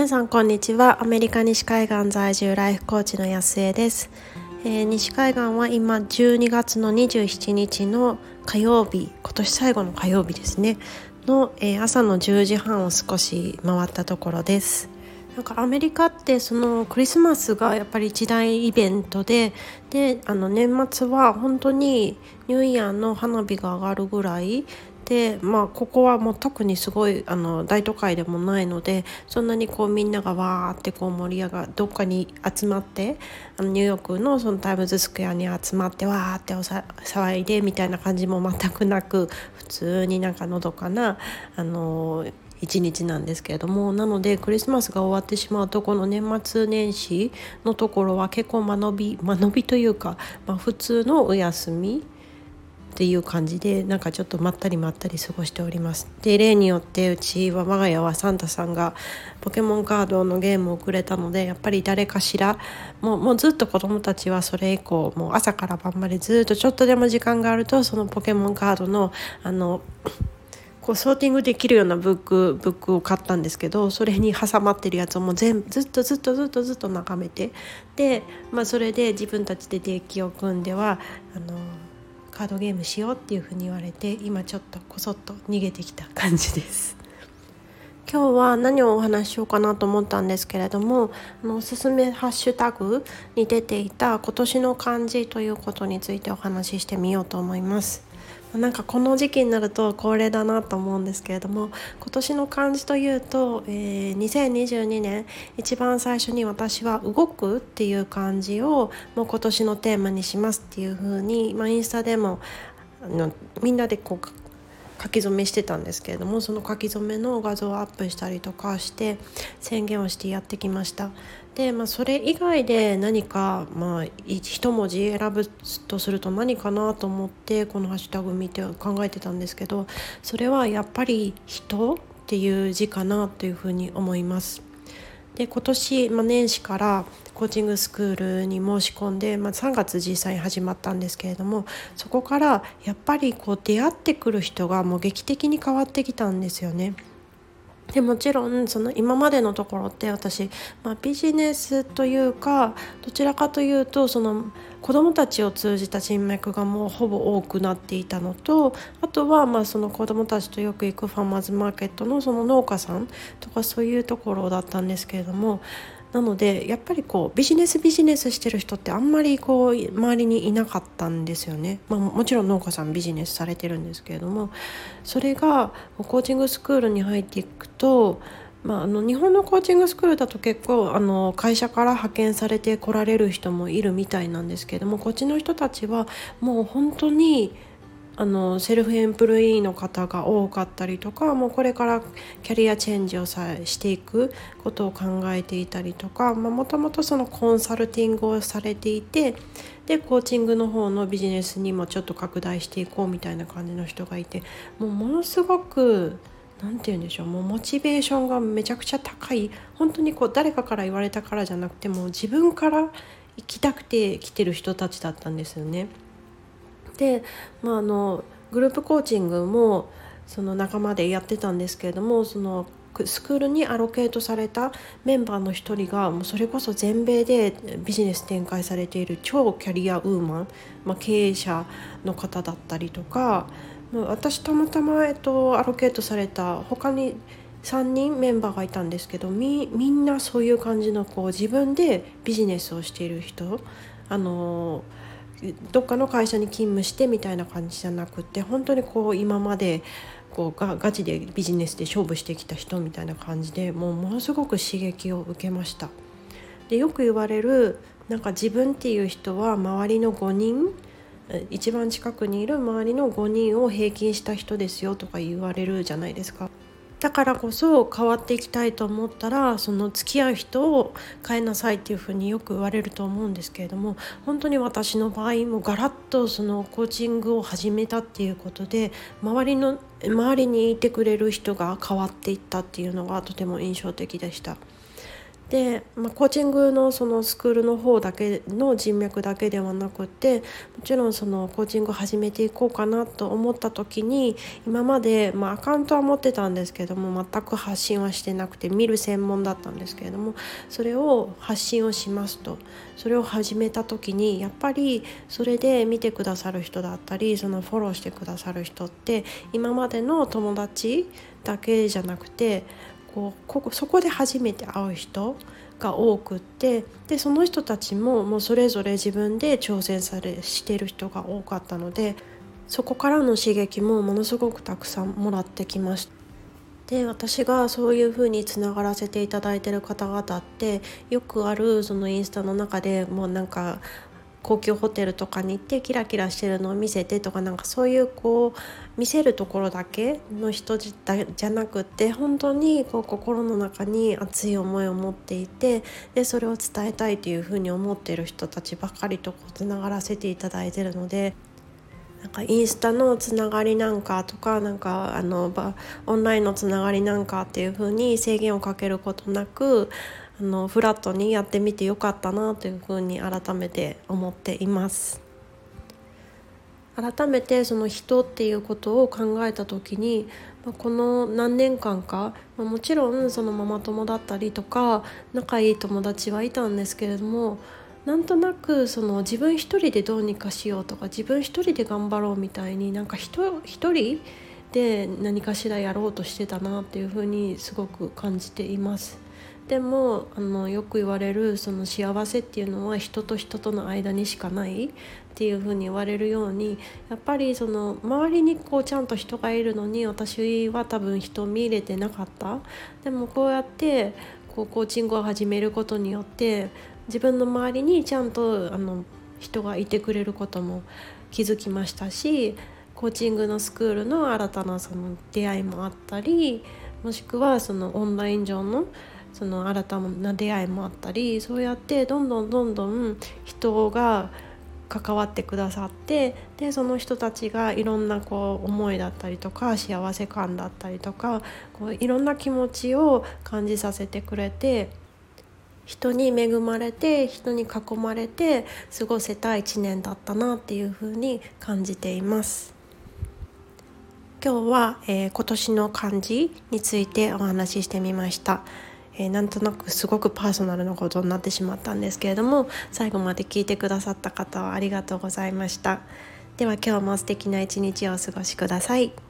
皆さんこんにちは。アメリカ西海岸在住ライフコーチの安江です、えー、西海岸は今12月の27日の火曜日今年最後の火曜日ですね。の、えー、朝の10時半を少し回ったところです。なんかアメリカってそのクリスマスがやっぱり一大イベントでであの年末は本当にニューイヤーの花火が上がるぐらいでまあここはもう特にすごいあの大都会でもないのでそんなにこうみんながわーってこう盛り上がどっかに集まってあのニューヨークのそのタイムズスクエアに集まってわーっておさ騒いでみたいな感じも全くなく普通になんかのどかなあの一日なんですけれどもなのでクリスマスが終わってしまうとこの年末年始のところは結構間延び間延びというか、まあ、普通のお休みっていう感じでなんかちょっとまったりまったり過ごしております。で例によってうちは我が家はサンタさんがポケモンカードのゲームをくれたのでやっぱり誰かしらもうもうずっと子どもたちはそれ以降もう朝から晩までずっとちょっとでも時間があるとそのポケモンカードのあのこうソーティングできるようなブックブックを買ったんですけどそれに挟まってるやつをもう全ずっとずっとずっとずっと眺めてで、まあ、それで自分たちでデッキを組んではあのカードゲームしようっていうふうに言われて今ちょっとこそっと逃げてきた感じです。今日は何をお話ししようかなと思ったんですけれどもあのおすすめハッシュタグに出ていた今年の漢字ということについてお話ししてみようと思います。なんかこの時期になると恒例だなと思うんですけれども今年の漢字というと、えー、2022年一番最初に私は「動く」っていう漢字をもう今年のテーマにしますっていう風に、まあ、インスタでもみんなでこう書き初めしてたんですけれどもその書き初めの画像をアップしたりとかして宣言をしてやってきましたで、まあ、それ以外で何か、まあ、一文字選ぶとすると何かなと思ってこのハッシュタグ見て考えてたんですけどそれはやっぱり「人」っていう字かなというふうに思います。で今年、まあ、年始からコーチングスクールに申し込んで、まあ、3月実際に始まったんですけれどもそこからやっぱりこう出会ってくる人がもう劇的に変わってきたんですよね。でもちろんその今までのところって私、まあ、ビジネスというかどちらかというとその子どもたちを通じた人脈がもうほぼ多くなっていたのとあとはまあその子どもたちとよく行くファーマーズマーケットのその農家さんとかそういうところだったんですけれどもなのでやっぱりこうビジネスビジネスしてる人ってあんまりこう周りにいなかったんですよね、まあ、もちろん農家さんビジネスされてるんですけれどもそれがコーチングスクールに入っていくとまあ、あの日本のコーチングスクールだと結構あの会社から派遣されて来られる人もいるみたいなんですけれどもこっちの人たちはもう本当にあのセルフエンプロイーの方が多かったりとかもうこれからキャリアチェンジをさしていくことを考えていたりとかもともとそのコンサルティングをされていてでコーチングの方のビジネスにもちょっと拡大していこうみたいな感じの人がいてもうものすごく何て言うんでしょうもうモチベーションがめちゃくちゃ高い本当にこう誰かから言われたからじゃなくても自分から行きたくて来てる人たちだったんですよね。で、まあ、あのグループコーチングもその仲間でやってたんですけれどもそのスクールにアロケートされたメンバーの一人がもうそれこそ全米でビジネス展開されている超キャリアウーマン、まあ、経営者の方だったりとか私たまたま、えっと、アロケートされた他に3人メンバーがいたんですけどみみんなそういう感じのこう自分でビジネスをしている人あのどっかの会社に勤務してみたいな感じじゃなくって本当にこう今までこうガガチでビジネスで勝負してきた人みたいな感じでもうものすごく刺激を受けました。でよく言われるなんか自分っていう人は周りの5人一番近くにいる周りの5人を平均した人ですよとか言われるじゃないですか。だからこそ変わっていきたいと思ったらその付き合う人を変えなさいっていうふうによく言われると思うんですけれども本当に私の場合もガラッとそのコーチングを始めたっていうことで周りの周りにいてくれる人が変わっていったっていうのがとても印象的でした。で、まあ、コーチングのそのスクールの方だけの人脈だけではなくてもちろんそのコーチング始めていこうかなと思った時に今まで、まあ、アカウントは持ってたんですけども全く発信はしてなくて見る専門だったんですけれどもそれを発信をしますと。それを始めた時にやっぱりそれで見てくださる人だったりそのフォローしてくださる人って今までの友達だけじゃなくてこうここそこで初めて会う人が多くってでその人たちももうそれぞれ自分で挑戦されしてる人が多かったのでそこからの刺激もものすごくたくさんもらってきました。で私がそういう風につながらせていただいてる方々ってよくあるそのインスタの中でもうなんか高級ホテルとかに行ってキラキラしてるのを見せてとかなんかそういうこう見せるところだけの人じゃなくって本当にこう心の中に熱い思いを持っていてでそれを伝えたいというふうに思っている人たちばかりとこうつながらせていただいてるので。なんかインスタのつながりなんかとかなんかあのオンラインのつながりなんかっていう風に制限をかけることなくあのフラットにやってみてよかったなというふうに改めて思っています改めてその人っていうことを考えた時にこの何年間かもちろんそのママ友だったりとか仲いい友達はいたんですけれどもなんとなくその自分一人でどうにかしようとか自分一人で頑張ろうみたいになんか一人で何かしらやろうとしてたなっていうふうにすごく感じています。でもあのよく言われるその幸せっていうのは人と人との間にしかないっていうふうに言われるようにやっぱりその周りにこうちゃんと人がいるのに私は多分人を見入れてなかった。でもこうやってこうコーチングを始めることによって自分の周りにちゃんとあの人がいてくれることも気づきましたしコーチングのスクールの新たなその出会いもあったりもしくはそのオンライン上のその新たな出会いもあったりそうやってどんどんどんどん人が関わってくださってでその人たちがいろんなこう思いだったりとか幸せ感だったりとかこういろんな気持ちを感じさせてくれて人に恵まれて人に囲まれて過ごせた1年だったなっていうふうに感じています。今日は、えー、今年の漢字についてお話ししてみました。えー、なんとなくすごくパーソナルなことになってしまったんですけれども最後まで聞いてくださった方はありがとうございましたでは今日も素敵な一日をお過ごしください。